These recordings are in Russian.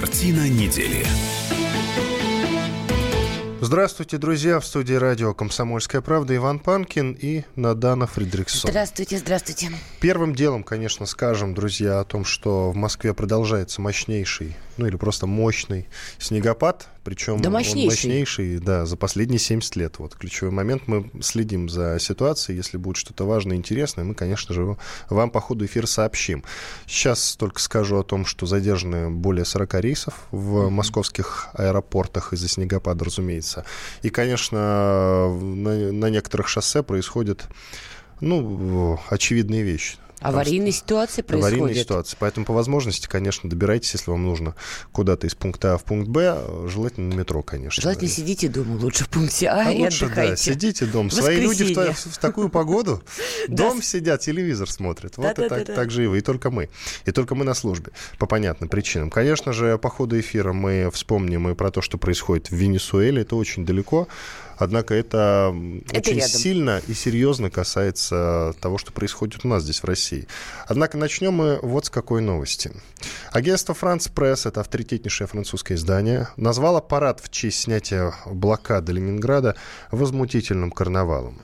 Картина недели. Здравствуйте, друзья. В студии радио «Комсомольская правда» Иван Панкин и Надана Фридриксон. Здравствуйте, здравствуйте. Первым делом, конечно, скажем, друзья, о том, что в Москве продолжается мощнейший, ну или просто мощный снегопад. Причем да мощнейший. он мощнейший, да, за последние 70 лет. Вот ключевой момент. Мы следим за ситуацией. Если будет что-то важное, интересное, мы, конечно же, вам по ходу эфира сообщим. Сейчас только скажу о том, что задержаны более 40 рейсов в mm-hmm. московских аэропортах из-за снегопада, разумеется. И, конечно, на, на некоторых шоссе происходят ну, очевидные вещи. Аварийные ситуации происходят. Аварийные ситуации. Поэтому по возможности, конечно, добирайтесь, если вам нужно куда-то из пункта А в пункт Б, желательно на метро, конечно. Желательно сидите дома лучше в пункте А, а и лучше, отдыхайте. Да, сидите дома. Свои люди в, в такую погоду дом сидят, телевизор смотрят. Вот и так же и вы, и только мы. И только мы на службе, по понятным причинам. Конечно же, по ходу эфира мы вспомним и про то, что происходит в Венесуэле. Это очень далеко. Однако это, это очень рядом. сильно и серьезно касается того, что происходит у нас здесь, в России. Однако начнем мы вот с какой новости. Агентство «Франц Пресс», это авторитетнейшее французское издание, назвало парад в честь снятия блокады Ленинграда возмутительным карнавалом.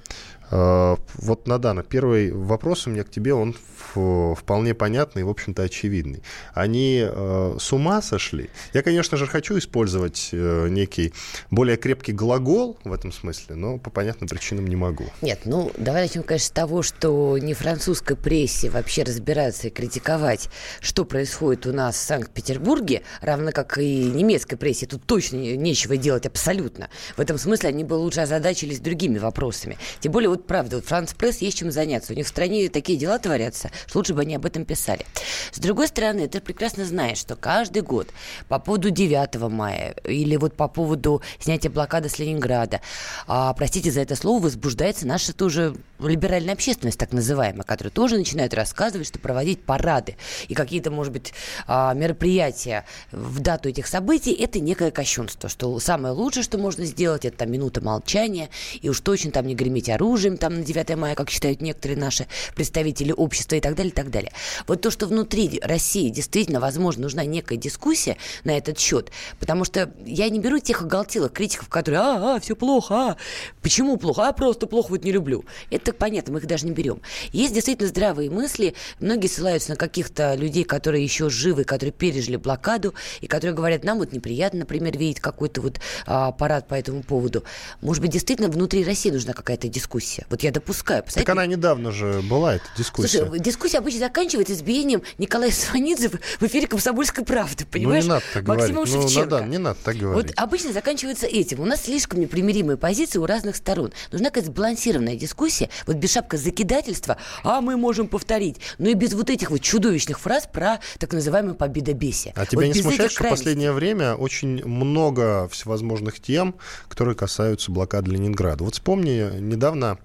Э, вот, Надана, первый вопрос у меня к тебе, он вполне понятный в общем-то, очевидный. Они э, с ума сошли? Я, конечно же, хочу использовать э, некий более крепкий глагол в этом смысле, но по понятным причинам не могу. Нет, ну, давай начнем, конечно, с того, что не французской прессе вообще разбираться и критиковать, что происходит у нас в Санкт-Петербурге, равно как и немецкой прессе. Тут точно нечего делать абсолютно. В этом смысле они бы лучше озадачились другими вопросами. Тем более вот правда, вот Франц Пресс есть чем заняться. У них в стране такие дела творятся, что лучше бы они об этом писали. С другой стороны, ты прекрасно знаешь, что каждый год по поводу 9 мая или вот по поводу снятия блокады с Ленинграда, а, простите за это слово, возбуждается наша тоже либеральная общественность, так называемая, которая тоже начинает рассказывать, что проводить парады и какие-то, может быть, а, мероприятия в дату этих событий – это некое кощунство, что самое лучшее, что можно сделать, это там минута молчания, и уж точно там не греметь оружие, оружием там на 9 мая, как считают некоторые наши представители общества и так далее, и так далее. Вот то, что внутри России действительно, возможно, нужна некая дискуссия на этот счет, потому что я не беру тех оголтелых критиков, которые, а, а, все плохо, а, почему плохо, а, просто плохо вот не люблю. Это понятно, мы их даже не берем. Есть действительно здравые мысли, многие ссылаются на каких-то людей, которые еще живы, которые пережили блокаду, и которые говорят, нам вот неприятно, например, видеть какой-то вот а, парад по этому поводу. Может быть, действительно внутри России нужна какая-то дискуссия дискуссия. Вот я допускаю. Так она недавно же была, эта дискуссия. Слушай, дискуссия обычно заканчивается избиением Николая Сванидзе в эфире «Комсомольской правды», понимаешь? Ну, не надо так Максима говорить. Ну, Шевченко. Ну, не надо так говорить. Вот обычно заканчивается этим. У нас слишком непримиримые позиции у разных сторон. Нужна какая-то сбалансированная дискуссия, вот без шапка закидательства, а мы можем повторить. Но и без вот этих вот чудовищных фраз про так называемое победобесие. А тебя вот не смущает, что в последнее время очень много всевозможных тем, которые касаются блокады Ленинграда? Вот вспомни, недавно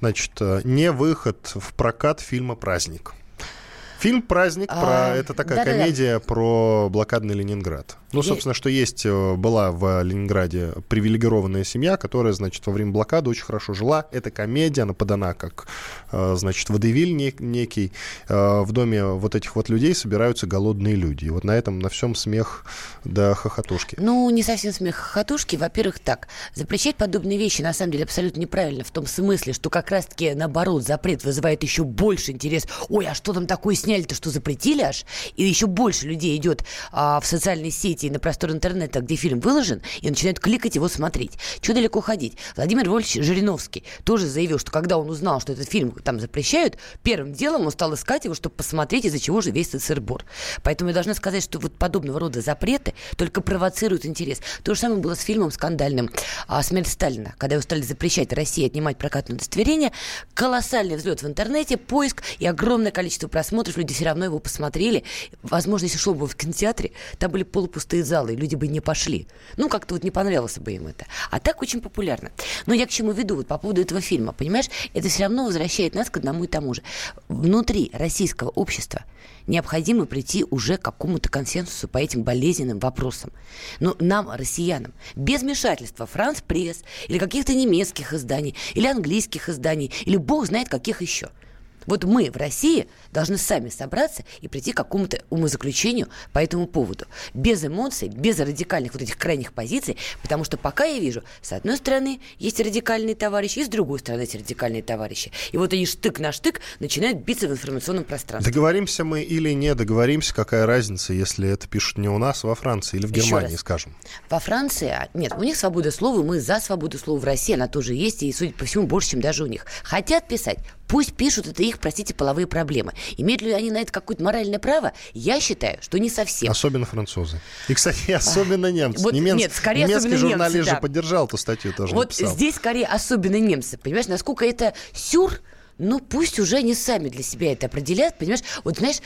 значит, э, не выход в прокат фильма «Праздник». Фильм «Праздник» про... А, это такая да, комедия да, да. про блокадный Ленинград. Ну, собственно, что есть, э, была в Ленинграде привилегированная семья, которая, значит, во время блокады очень хорошо жила. Это комедия, она подана как, э, значит, водевиль некий. Э, в доме вот этих вот людей собираются голодные люди. И вот на этом, на всем смех до хохотушки. Ну, не совсем смех хохотушки. Во-первых, так, запрещать подобные вещи, на самом деле, абсолютно неправильно. В том смысле, что как раз-таки, наоборот, запрет вызывает еще больше интерес. Ой, а что там такое сняли-то, что запретили аж? И еще больше людей идет а, в социальные сети выйти на простор интернета, где фильм выложен, и начинают кликать его смотреть. Чего далеко ходить? Владимир Львович Жириновский тоже заявил, что когда он узнал, что этот фильм там запрещают, первым делом он стал искать его, чтобы посмотреть, из-за чего же весь этот сыр-бор. Поэтому я должна сказать, что вот подобного рода запреты только провоцируют интерес. То же самое было с фильмом скандальным а, «Смерть Сталина», когда его стали запрещать России отнимать прокатное удостоверение. Колоссальный взлет в интернете, поиск и огромное количество просмотров. Люди все равно его посмотрели. Возможно, если шло бы в кинотеатре, там были полупустые пустые залы, и люди бы не пошли. Ну, как-то вот не понравилось бы им это. А так очень популярно. Но я к чему веду вот по поводу этого фильма, понимаешь? Это все равно возвращает нас к одному и тому же. Внутри российского общества необходимо прийти уже к какому-то консенсусу по этим болезненным вопросам. Но нам, россиянам, без вмешательства Франц Пресс или каких-то немецких изданий, или английских изданий, или бог знает каких еще – Вот мы в России должны сами собраться и прийти к какому-то умозаключению по этому поводу. Без эмоций, без радикальных вот этих крайних позиций, потому что пока я вижу, с одной стороны есть радикальные товарищи, и с другой стороны есть радикальные товарищи. И вот они штык на штык начинают биться в информационном пространстве. Договоримся мы или не договоримся, какая разница, если это пишут не у нас, а во Франции или в Германии, скажем? Во Франции, а, нет, у них свобода слова, мы за свободу слова в России, она тоже есть, и, судя по всему, больше, чем даже у них. Хотят писать, Пусть пишут, это их, простите, половые проблемы. Имеют ли они на это какое-то моральное право? Я считаю, что не совсем. Особенно французы. И, кстати, особенно немцы. Вот, Немен... Нет, скорее Немецкий журналист немцы, же поддержал эту статью тоже Вот написал. здесь скорее особенно немцы. Понимаешь, насколько это сюр, ну пусть уже они сами для себя это определяют, понимаешь? Вот знаешь,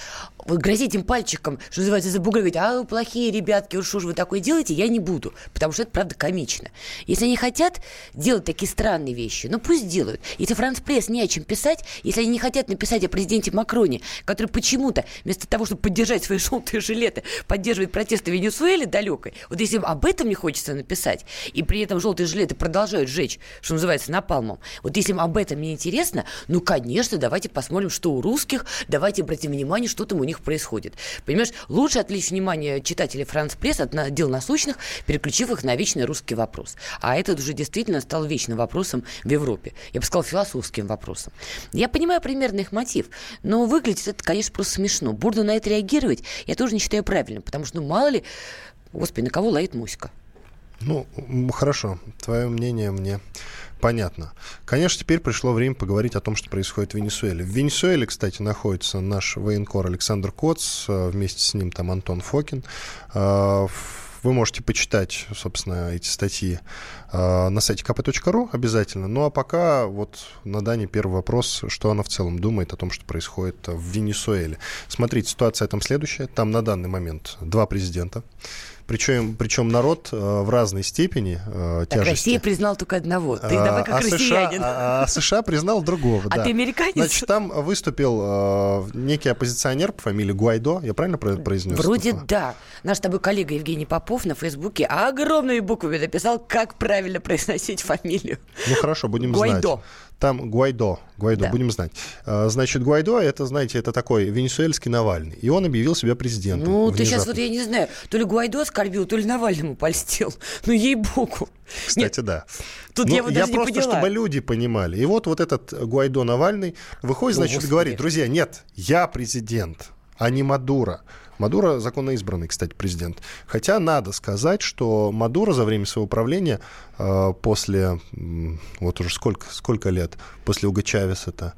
вот грозить им пальчиком, что называется, за а вы плохие ребятки, уж же вы такое делаете, я не буду, потому что это правда комично. Если они хотят делать такие странные вещи, ну пусть делают. Если Франс Пресс не о чем писать, если они не хотят написать о президенте Макроне, который почему-то вместо того, чтобы поддержать свои желтые жилеты, поддерживает протесты в Венесуэле далекой, вот если об этом не хочется написать, и при этом желтые жилеты продолжают жечь, что называется, напалмом, вот если им об этом не интересно, ну, конечно, давайте посмотрим, что у русских, давайте обратим внимание, что там у них происходит. Понимаешь, лучше отвлечь внимание читателей Франц Пресс от дел насущных, переключив их на вечный русский вопрос. А это уже действительно стал вечным вопросом в Европе. Я бы сказал, философским вопросом. Я понимаю примерно их мотив, но выглядит это, конечно, просто смешно. Бурно на это реагировать я тоже не считаю правильным, потому что, ну, мало ли, господи, на кого лает Муська? Ну, хорошо. Твое мнение мне понятно. Конечно, теперь пришло время поговорить о том, что происходит в Венесуэле. В Венесуэле, кстати, находится наш военкор Александр Коц, э, вместе с ним там Антон Фокин. Э, вы можете почитать, собственно, эти статьи э, на сайте kp.ru обязательно. Ну а пока вот на Дане первый вопрос, что она в целом думает о том, что происходит в Венесуэле. Смотрите, ситуация там следующая. Там на данный момент два президента. Причем, причем народ э, в разной степени э, так тяжести. Россия признал только одного. Ты а, давай как а россиянин. США, а, а США признал другого, А да. ты американец? Значит, там выступил э, некий оппозиционер по фамилии Гуайдо. Я правильно произнес? Вроде да. Наш с тобой коллега Евгений Попов на Фейсбуке огромными буквами написал, как правильно произносить фамилию. Ну хорошо, будем Гуайдо. знать. Там Гуайдо, Гуайдо, да. будем знать. А, значит, Гуайдо, это, знаете, это такой венесуэльский Навальный. И он объявил себя президентом. Ну, внезапно. ты сейчас вот, я не знаю, то ли Гуайдо оскорбил, то ли Навальному польстил. Ну, ей-богу. Кстати, Нет, да. Тут ну, я, вот я даже просто, не поняла. чтобы люди понимали. И вот, вот этот Гуайдо Навальный выходит, значит, Господи. говорит, друзья, нет, я президент, а не Мадуро. Мадуро законно избранный, кстати, президент. Хотя надо сказать, что Мадуро за время своего правления после, вот уже сколько, сколько лет, после Уга Чавеса-то,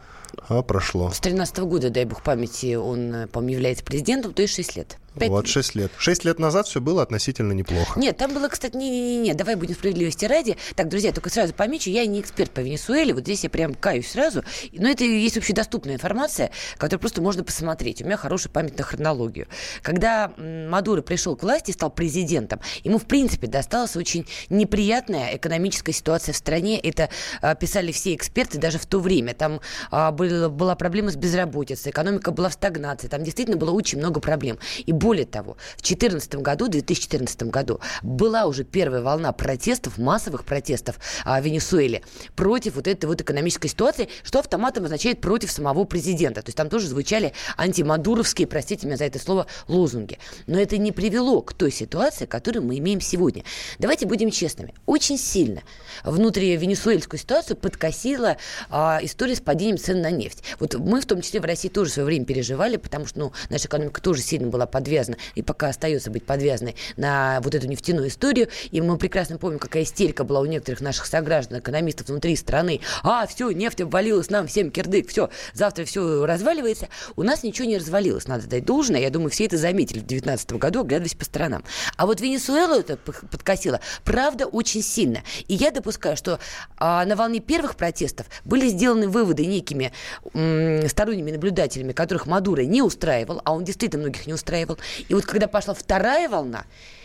а, прошло. С 13 -го года, дай бог памяти, он, э, по-моему, является президентом, то есть 6 лет. 5 вот, 6 лет. 6 лет назад все было относительно неплохо. Нет, там было, кстати, не-не-не, давай будем справедливости ради. Так, друзья, только сразу помечу, я не эксперт по Венесуэле, вот здесь я прям каюсь сразу. Но это есть общедоступная информация, которую просто можно посмотреть. У меня хорошая память на хронологию. Когда Мадуро пришел к власти, стал президентом, ему, в принципе, досталась очень неприятная экономическая ситуация в стране. Это а, писали все эксперты даже в то время. Там а, был, была проблема с безработицей, экономика была в стагнации, там действительно было очень много проблем. И более того, в 2014 году, 2014 году была уже первая волна протестов, массовых протестов а, в Венесуэле против вот этой вот экономической ситуации, что автоматом означает против самого президента. То есть там тоже звучали антимадуровские, простите меня за это слово, лозунги. Но это не привело к той ситуации, которую мы имеем сегодня. Давайте будем честными. Очень сильно внутри венесуэльскую ситуацию подкосила а, история с падением цен на нефть. Вот мы в том числе в России тоже в свое время переживали, потому что ну, наша экономика тоже сильно была подвязана и пока остается быть подвязанной на вот эту нефтяную историю. И мы прекрасно помним, какая истерика была у некоторых наших сограждан, экономистов внутри страны. А, все, нефть обвалилась нам всем кирдык, все, завтра все разваливается. У нас ничего не развалилось, надо дать должное. Я думаю, все это заметили в 2019 году, оглядываясь по сторонам. А вот Венесуэлу это подкосило, правда, очень сильно. И я допускаю, что а, на волне первых протестов были сделаны выводы некими м, сторонними наблюдателями, которых Мадуро не устраивал, а он действительно многих не устраивал. И вот когда пошла вторая волна,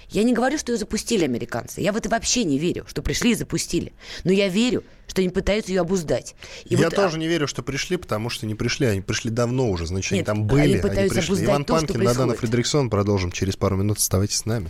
я не говорю, что ее запустили американцы. Я в это вообще не верю, что пришли и запустили. Но я верю, что они пытаются ее обуздать. И я вот, тоже а... не верю, что пришли, потому что не пришли. Они пришли давно уже. Значит, Нет, они там были, они, они пришли. Иван то, Панкин, Надана Фредериксон. Продолжим через пару минут. Оставайтесь с нами.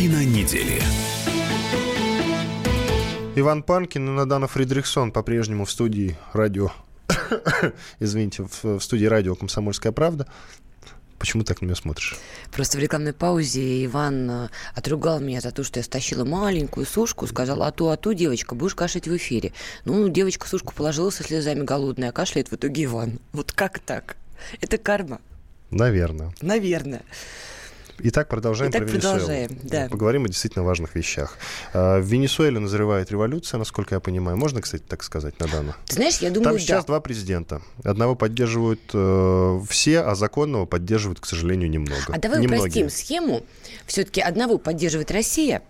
Картина недели. Иван Панкин и Надана Фридрихсон по-прежнему в студии радио извините, в, студии радио «Комсомольская правда». Почему так на меня смотришь? Просто в рекламной паузе Иван э, отругал меня за то, что я стащила маленькую сушку, сказал, а то, а то, девочка, будешь кашлять в эфире. Ну, девочка сушку положила со слезами голодная, а кашляет в итоге Иван. Вот как так? Это карма. Наверное. Наверное. Итак, продолжаем Итак, про Венесуэлу. продолжаем, да. Поговорим о действительно важных вещах. А, в Венесуэле назревает революция, насколько я понимаю. Можно, кстати, так сказать, на данную? Ты знаешь, я думаю, Там сейчас да. два президента. Одного поддерживают э, все, а законного поддерживают, к сожалению, немного. А давай Немногие. упростим схему. Все-таки одного поддерживает Россия,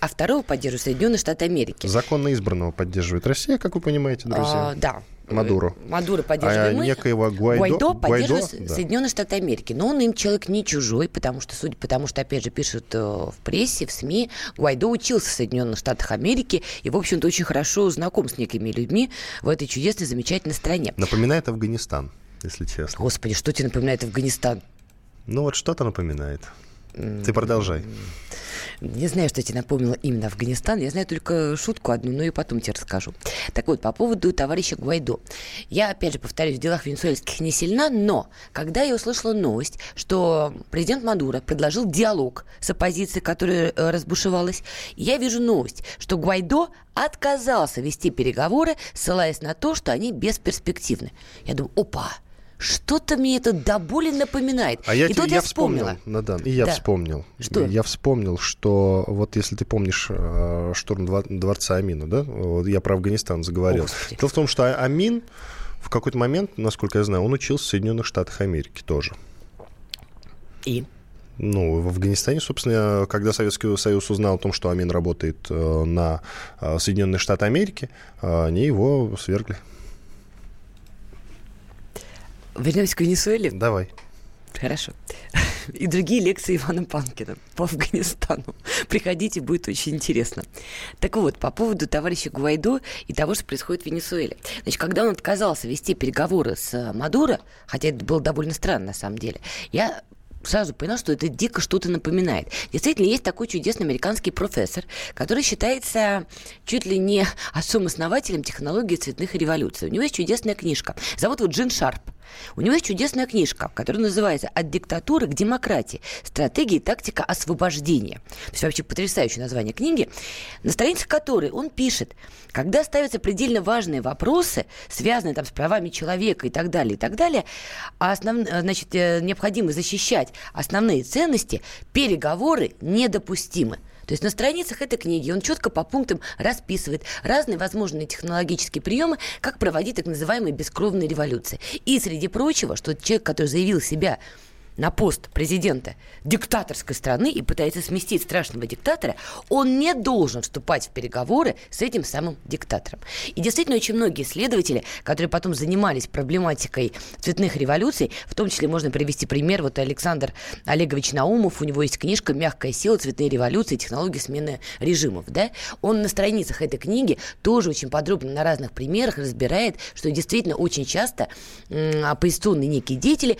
а второго поддерживают Соединенные Штаты Америки. Законно избранного поддерживает Россия, как вы понимаете, друзья. А, да. Мадуру. Мадуру поддерживаем а мы. некоего Гуайдо, Гуайдо поддерживает Гуайдо, Соединенные Штаты Америки. Но он им человек не чужой, потому что, судя потому что, опять же, пишут э, в прессе, в СМИ, Гуайдо учился в Соединенных Штатах Америки и, в общем-то, очень хорошо знаком с некими людьми в этой чудесной, замечательной стране. Напоминает Афганистан, если честно. Господи, что тебе напоминает Афганистан? Ну вот что-то напоминает. Ты продолжай. Не знаю, что тебе напомнило именно Афганистан. Я знаю только шутку одну, но и потом тебе расскажу. Так вот, по поводу товарища Гуайдо. Я, опять же, повторюсь, в делах венесуэльских не сильна, но когда я услышала новость, что президент Мадуро предложил диалог с оппозицией, которая э, разбушевалась, я вижу новость, что Гуайдо отказался вести переговоры, ссылаясь на то, что они бесперспективны. Я думаю, опа, что-то мне это до боли напоминает. А я, и тут я, я вспомнил, Надан, и я да. вспомнил. Что? Я вспомнил, что вот если ты помнишь э, штурм дворца Амина, да? Вот я про Афганистан заговорил. О, Дело в том, что а-, Амин в какой-то момент, насколько я знаю, он учился в Соединенных Штатах Америки тоже. И? Ну, в Афганистане, собственно, когда Советский Союз узнал о том, что Амин работает э, на э, Соединенные Штаты Америки, они его свергли. Вернемся к Венесуэле? Давай. Хорошо. И другие лекции Ивана Панкина по Афганистану. Приходите, будет очень интересно. Так вот, по поводу товарища Гуайдо и того, что происходит в Венесуэле. Значит, когда он отказался вести переговоры с Мадуро, хотя это было довольно странно на самом деле, я сразу поняла, что это дико что-то напоминает. Действительно, есть такой чудесный американский профессор, который считается чуть ли не отцом-основателем технологии цветных революций. У него есть чудесная книжка. Зовут его Джин Шарп. У него есть чудесная книжка, которая называется «От диктатуры к демократии. Стратегия и тактика освобождения». То есть вообще потрясающее название книги, на страницах которой он пишет, когда ставятся предельно важные вопросы, связанные там с правами человека и так далее, и так далее, а основ... значит, э, необходимо защищать основные ценности, переговоры недопустимы. То есть на страницах этой книги он четко по пунктам расписывает разные возможные технологические приемы, как проводить так называемые бескровные революции. И, среди прочего, что человек, который заявил себя на пост президента диктаторской страны и пытается сместить страшного диктатора, он не должен вступать в переговоры с этим самым диктатором. И действительно очень многие исследователи, которые потом занимались проблематикой цветных революций, в том числе можно привести пример, вот Александр Олегович Наумов, у него есть книжка «Мягкая сила. Цветные революции. Технологии смены режимов». Да? Он на страницах этой книги тоже очень подробно на разных примерах разбирает, что действительно очень часто оппозиционные некие деятели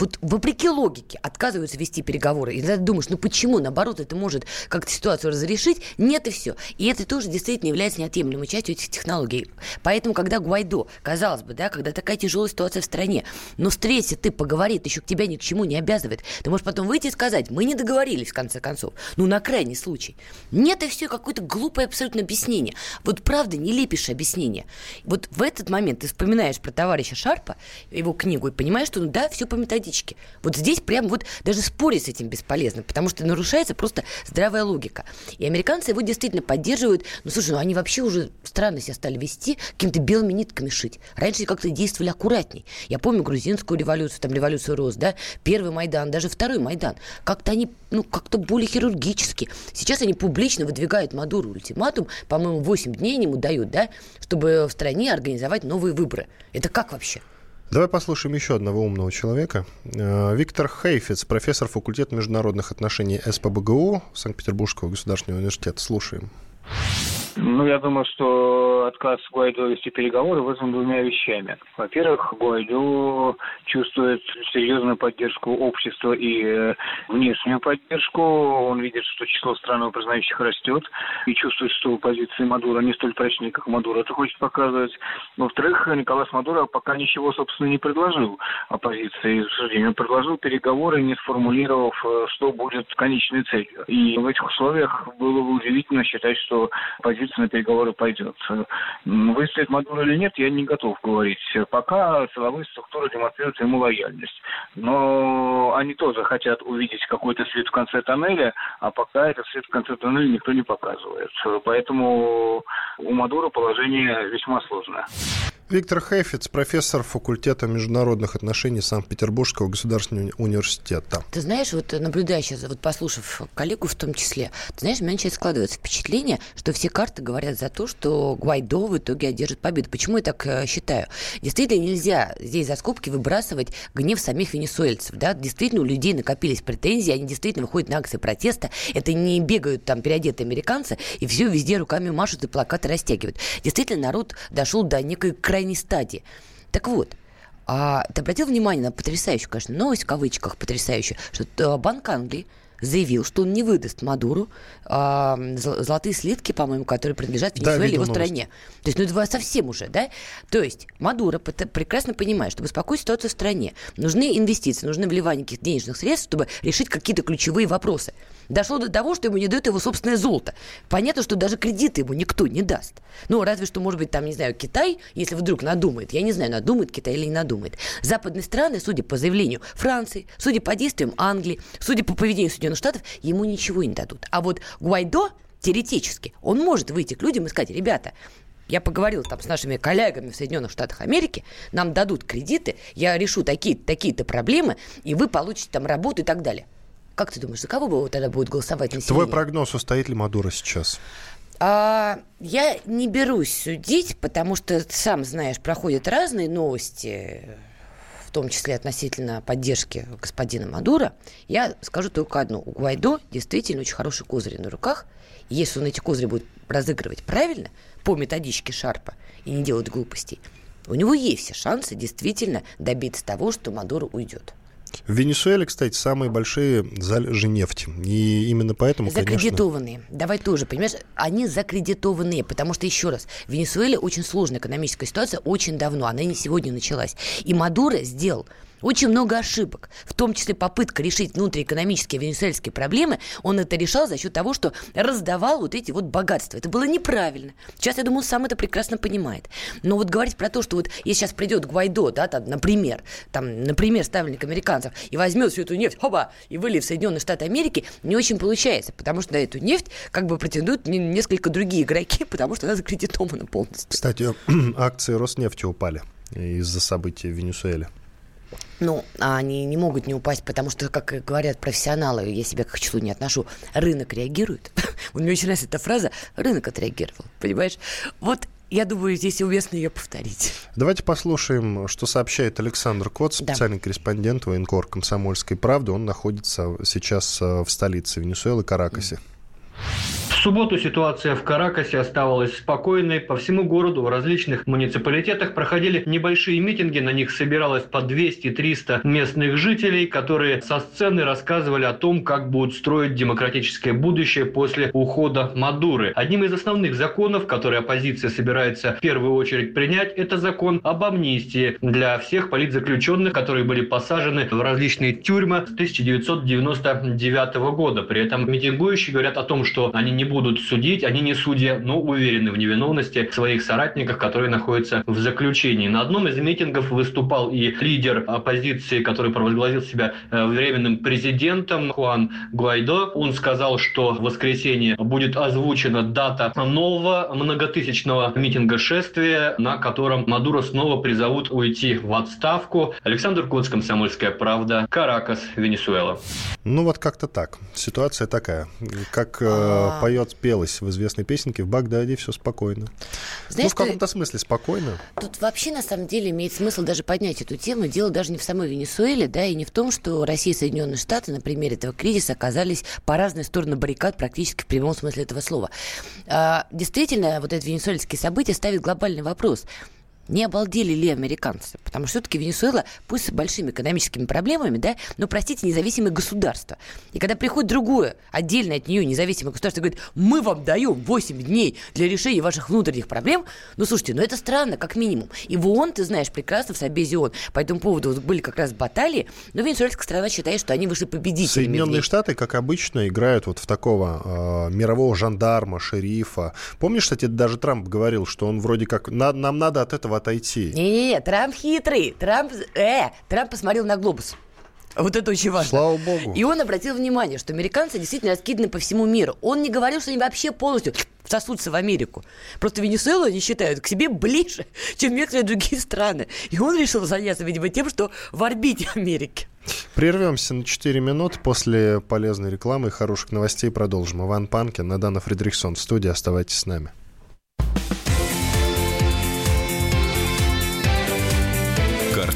вот вопреки логике отказываются вести переговоры. И ты думаешь, ну почему? Наоборот, это может как-то ситуацию разрешить. Нет, и все. И это тоже действительно является неотъемлемой частью этих технологий. Поэтому, когда Гуайдо, казалось бы, да, когда такая тяжелая ситуация в стране, но встретится ты, поговорит, еще к тебя ни к чему не обязывает, ты можешь потом выйти и сказать, мы не договорились, в конце концов. Ну, на крайний случай. Нет, и все, какое-то глупое абсолютно объяснение. Вот правда, не лепишь объяснение. Вот в этот момент ты вспоминаешь про товарища Шарпа, его книгу, и понимаешь, что ну да, все по методике политически. Вот здесь прям вот даже спорить с этим бесполезно, потому что нарушается просто здравая логика. И американцы его действительно поддерживают. Ну, слушай, ну они вообще уже странно себя стали вести, какими-то белыми нитками шить. Раньше как-то действовали аккуратней. Я помню грузинскую революцию, там революцию роз, да, первый Майдан, даже второй Майдан. Как-то они, ну, как-то более хирургически. Сейчас они публично выдвигают Мадуру ультиматум, по-моему, 8 дней ему дают, да, чтобы в стране организовать новые выборы. Это как вообще? Давай послушаем еще одного умного человека. Э, Виктор Хейфиц, профессор факультета международных отношений СПБГУ Санкт-Петербургского государственного университета. Слушаем. Ну, я думаю, что отказ Гуайдо вести переговоры вызван двумя вещами. Во-первых, Гуайдо чувствует серьезную поддержку общества и э, внешнюю поддержку. Он видит, что число стран, признающих, растет, и чувствует, что позиции Мадура не столь прочны, как Мадуро это хочет показывать. Во-вторых, Николас Мадуро пока ничего, собственно, не предложил оппозиции суждения. Он предложил переговоры, не сформулировав, э, что будет конечной целью. И в этих условиях было бы удивительно считать, что позиция на переговоры пойдет. Выстоит Мадуро или нет, я не готов говорить. Пока силовые структуры демонстрируют ему лояльность. Но они тоже хотят увидеть какой-то свет в конце тоннеля, а пока этот свет в конце тоннеля никто не показывает. Поэтому у Мадуро положение весьма сложное. Виктор Хейфиц, профессор факультета международных отношений Санкт-Петербургского государственного университета. Ты знаешь, вот наблюдая сейчас, вот послушав коллегу в том числе, ты знаешь, у меня начинает складываться впечатление, что все карты говорят за то, что Гуайдо в итоге одержит победу. Почему я так э, считаю? Действительно, нельзя здесь за скобки выбрасывать гнев самих венесуэльцев. Да? Действительно, у людей накопились претензии, они действительно выходят на акции протеста. Это не бегают там переодетые американцы и все везде руками машут и плакаты растягивают. Действительно, народ дошел до некой крайности крайней стадии. Так вот, а ты обратил внимание на потрясающую, конечно, новость в кавычках потрясающую, что Банк Англии заявил, что он не выдаст Мадуру а, золотые слитки, по-моему, которые принадлежат Венесуэле да, его новость. стране. То есть, ну, это совсем уже, да? То есть, Мадуро прекрасно понимает, чтобы успокоить ситуацию в стране, нужны инвестиции, нужны вливание каких-то денежных средств, чтобы решить какие-то ключевые вопросы. Дошло до того, что ему не дают его собственное золото. Понятно, что даже кредиты ему никто не даст. Ну, разве что, может быть, там, не знаю, Китай, если вдруг надумает. Я не знаю, надумает Китай или не надумает. Западные страны, судя по заявлению Франции, судя по действиям Англии, судя по поведению Соединенных Штатов, ему ничего не дадут. А вот Гуайдо, теоретически, он может выйти к людям и сказать, ребята, я поговорил там с нашими коллегами в Соединенных Штатах Америки, нам дадут кредиты, я решу такие-то такие проблемы, и вы получите там работу и так далее. Как ты думаешь, за кого бы тогда будет голосовать население? Твой прогноз, устоит ли Мадуро сейчас? А, я не берусь судить, потому что, сам знаешь, проходят разные новости, в том числе относительно поддержки господина Мадура. Я скажу только одно. У Гуайдо действительно очень хорошие козыри на руках. если он эти козыри будет разыгрывать правильно, по методичке Шарпа, и не делать глупостей, у него есть все шансы действительно добиться того, что Мадуро уйдет. В Венесуэле, кстати, самые большие залежи нефти. И именно поэтому, Закредитованные. Конечно... Давай тоже, понимаешь, они закредитованные, потому что, еще раз, в Венесуэле очень сложная экономическая ситуация очень давно, она не сегодня началась. И Мадуро сделал очень много ошибок, в том числе попытка решить внутриэкономические венесуэльские проблемы. Он это решал за счет того, что раздавал вот эти вот богатства. Это было неправильно. Сейчас, я думаю, сам это прекрасно понимает. Но вот говорить про то, что вот если сейчас придет Гвайдо, да, там, например, там, например, ставленник американцев, и возьмет всю эту нефть, хоба, и выльет в Соединенные Штаты Америки, не очень получается, потому что на эту нефть как бы претендуют несколько другие игроки, потому что она закредитована полностью. Кстати, акции Роснефти упали из-за событий в Венесуэле. Ну, они не могут не упасть, потому что, как говорят профессионалы, я себя к числу не отношу, рынок реагирует. Мне очень нравится эта фраза «рынок отреагировал», понимаешь? Вот я думаю, здесь уместно ее повторить. Давайте послушаем, что сообщает Александр Кот, специальный да. корреспондент военкор «Комсомольской правды». Он находится сейчас э, в столице Венесуэлы, Каракасе. Mm субботу ситуация в Каракасе оставалась спокойной. По всему городу в различных муниципалитетах проходили небольшие митинги. На них собиралось по 200-300 местных жителей, которые со сцены рассказывали о том, как будут строить демократическое будущее после ухода Мадуры. Одним из основных законов, которые оппозиция собирается в первую очередь принять, это закон об амнистии для всех политзаключенных, которые были посажены в различные тюрьмы с 1999 года. При этом митингующие говорят о том, что они не будут судить, они не судьи, но уверены в невиновности своих соратников, которые находятся в заключении. На одном из митингов выступал и лидер оппозиции, который провозгласил себя э, временным президентом Хуан Гуайдо. Он сказал, что в воскресенье будет озвучена дата нового многотысячного митинга шествия, на котором Мадуро снова призовут уйти в отставку. Александр Коц, Комсомольская правда, Каракас, Венесуэла. Ну вот как-то так. Ситуация такая. Как э, поет, пелось в известной песенке, в Багдаде все спокойно. Знаешь, ну, в каком-то смысле спокойно. Тут вообще, на самом деле, имеет смысл даже поднять эту тему. Дело даже не в самой Венесуэле, да, и не в том, что Россия и Соединенные Штаты на примере этого кризиса оказались по разные стороны баррикад практически в прямом смысле этого слова. А, действительно, вот это венесуэльские события ставят глобальный вопрос – не обалдели ли американцы? Потому что все-таки Венесуэла, пусть с большими экономическими проблемами, да, но, простите, независимое государство. И когда приходит другое, отдельное от нее независимое государство, говорит, мы вам даем 8 дней для решения ваших внутренних проблем, ну, слушайте, ну это странно, как минимум. И в ООН, ты знаешь прекрасно, в Собезе ООН, по этому поводу вот были как раз баталии, но венесуэльская страна считает, что они вышли победителями. Соединенные Штаты, как обычно, играют вот в такого э, мирового жандарма, шерифа. Помнишь, кстати, даже Трамп говорил, что он вроде как, на, нам надо от этого отойти. Не-не-не, Трамп хитрый. Трамп, э, Трамп посмотрел на глобус. Вот это очень важно. Слава богу. И он обратил внимание, что американцы действительно раскиданы по всему миру. Он не говорил, что они вообще полностью сосутся в Америку. Просто Венесуэлу они считают к себе ближе, чем некоторые другие страны. И он решил заняться, видимо, тем, что в орбите Америки. Прервемся на 4 минуты. После полезной рекламы и хороших новостей продолжим. Иван Панкин, Надана Фредериксон в студии. Оставайтесь с нами.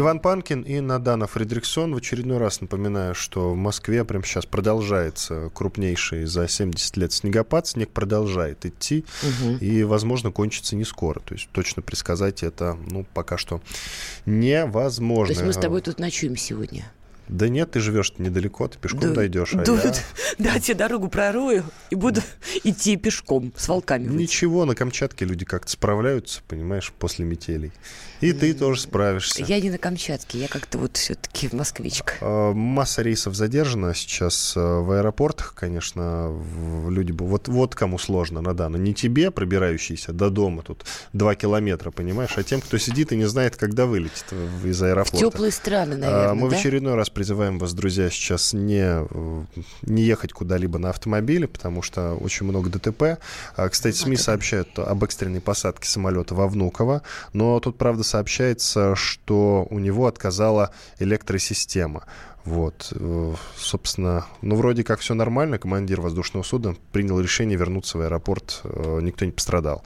Иван Панкин и Надана Фредриксон. В очередной раз напоминаю, что в Москве прямо сейчас продолжается крупнейший за 70 лет снегопад. Снег продолжает идти угу. и, возможно, кончится не скоро. То есть точно предсказать это, ну, пока что невозможно. То есть мы с тобой тут ночуем сегодня? Да нет, ты живешь недалеко, ты пешком да, дойдешь. А да, я... да, тебе дорогу пророю и буду идти пешком с волками. Ничего, на Камчатке люди как-то справляются, понимаешь, после метелей. И ты тоже справишься. Я не на Камчатке, я как-то вот все-таки москвичка. А, масса рейсов задержана сейчас э, в аэропортах, конечно, люди... Вот, вот кому сложно, Надана. Не тебе, пробирающийся до дома, тут два километра, понимаешь, а тем, кто сидит и не знает, когда вылетит из аэропорта. В теплые страны, наверное, Мы да? в очередной раз призываем вас, друзья, сейчас не, не ехать куда-либо на автомобиле, потому что очень много ДТП. А, кстати, СМИ сообщают об экстренной посадке самолета во Внуково, но тут, правда, сообщается, что у него отказала электросистема. Вот, э, собственно, ну, вроде как все нормально. Командир воздушного судна принял решение вернуться в аэропорт. Э, никто не пострадал.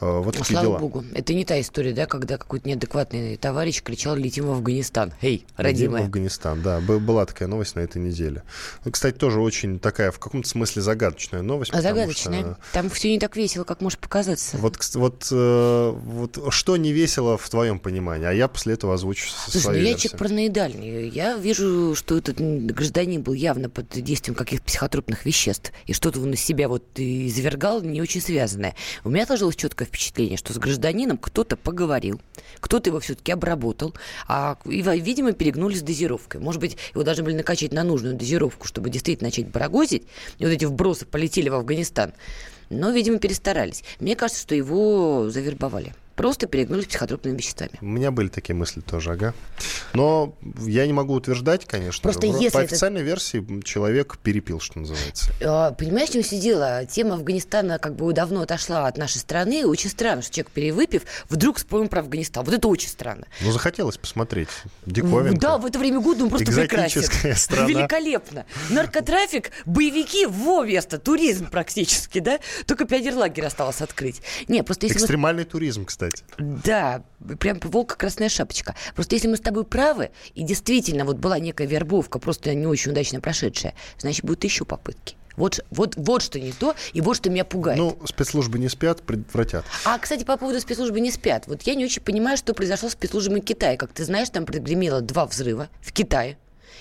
Э, вот ну, такие слава дела. богу. Это не та история, да, когда какой-то неадекватный товарищ кричал «Летим в Афганистан». Эй, родимая. Летим в Афганистан, да. Была такая новость на этой неделе. Ну, кстати, тоже очень такая, в каком-то смысле, загадочная новость. А загадочная? Что... Там все не так весело, как может показаться. Вот, вот, э, вот что не весело в твоем понимании? А я после этого озвучу Слушай, свою ну я человек параноидальный. Я вижу, что этот гражданин был явно под действием каких-то психотропных веществ. И что-то он из себя вот извергал не очень связанное. У меня сложилось четкое впечатление, что с гражданином кто-то поговорил, кто-то его все-таки обработал, а, и, видимо, перегнулись с дозировкой. Может быть, его должны были накачать на нужную дозировку, чтобы действительно начать барагозить, и вот эти вбросы полетели в Афганистан. Но, видимо, перестарались. Мне кажется, что его завербовали. Просто перегнулись психотропными веществами. У меня были такие мысли тоже, ага. Но я не могу утверждать, конечно. Просто если По официальной это... версии человек перепил, что называется. А, понимаешь, что сидела? Тема Афганистана как бы давно отошла от нашей страны. Очень странно, что человек, перевыпив, вдруг вспомнил про Афганистан. Вот это очень странно. Ну, захотелось посмотреть. Диковинка. Да, в это время года он просто прекрасен. страна. Великолепно. Наркотрафик, боевики, во место, туризм практически, да? Только пионерлагерь осталось открыть. Не, просто если Экстремальный мы... туризм, кстати. Да, прям волк красная шапочка. Просто если мы с тобой правы, и действительно вот была некая вербовка, просто не очень удачно прошедшая, значит, будут еще попытки. Вот, вот, вот что не то, и вот что меня пугает. Ну, спецслужбы не спят, предотвратят. А, кстати, по поводу спецслужбы не спят. Вот я не очень понимаю, что произошло с спецслужбами Китая. Как ты знаешь, там прогремело два взрыва в Китае.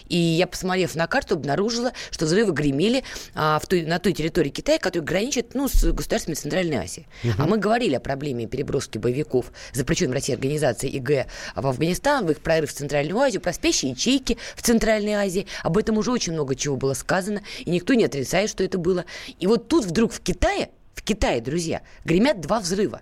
И я, посмотрев на карту, обнаружила, что взрывы гремели а, в той, на той территории Китая, которая граничит ну, с государствами Центральной Азии. Угу. А мы говорили о проблеме переброски боевиков, запрещенной в России организации ИГ в Афганистан, в их прорыв в Центральную Азию, про спящие ячейки в Центральной Азии. Об этом уже очень много чего было сказано, и никто не отрицает, что это было. И вот тут вдруг в Китае, в Китае, друзья, гремят два взрыва.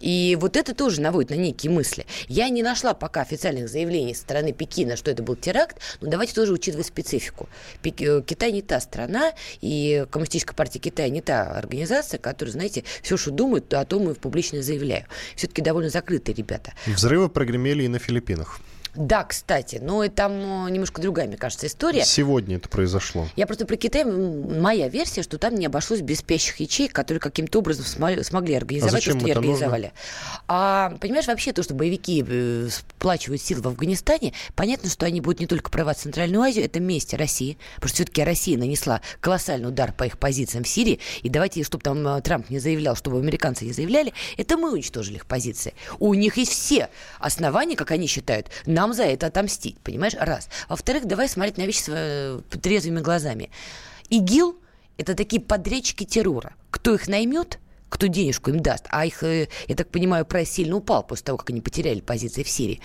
И вот это тоже наводит на некие мысли. Я не нашла пока официальных заявлений со стороны Пекина, что это был теракт, но давайте тоже учитывать специфику. Пек... Э, Китай не та страна, и Коммунистическая партия Китая не та организация, которая, знаете, все, что думает, о том и публично заявляю. Все-таки довольно закрытые ребята. Взрывы прогремели и на Филиппинах. Да, кстати, но и там э, немножко другая, мне кажется, история. Сегодня это произошло. Я просто про Китай, моя версия, что там не обошлось без спящих ячеек, которые каким-то образом смогли организовать а зачем то, что это организовали. Нужно? А, понимаешь, вообще то, что боевики э, сплачивают силы в Афганистане, понятно, что они будут не только прорывать Центральную Азию, это месть России, потому что все-таки Россия нанесла колоссальный удар по их позициям в Сирии, и давайте, чтобы там э, Трамп не заявлял, чтобы американцы не заявляли, это мы уничтожили их позиции. У них есть все основания, как они считают, нам за это отомстить, понимаешь, раз. Во-вторых, давай смотреть на вещи своими трезвыми глазами. ИГИЛ – это такие подрядчики террора. Кто их наймет, кто денежку им даст, а их, э, я так понимаю, прайс сильно упал после того, как они потеряли позиции в Сирии,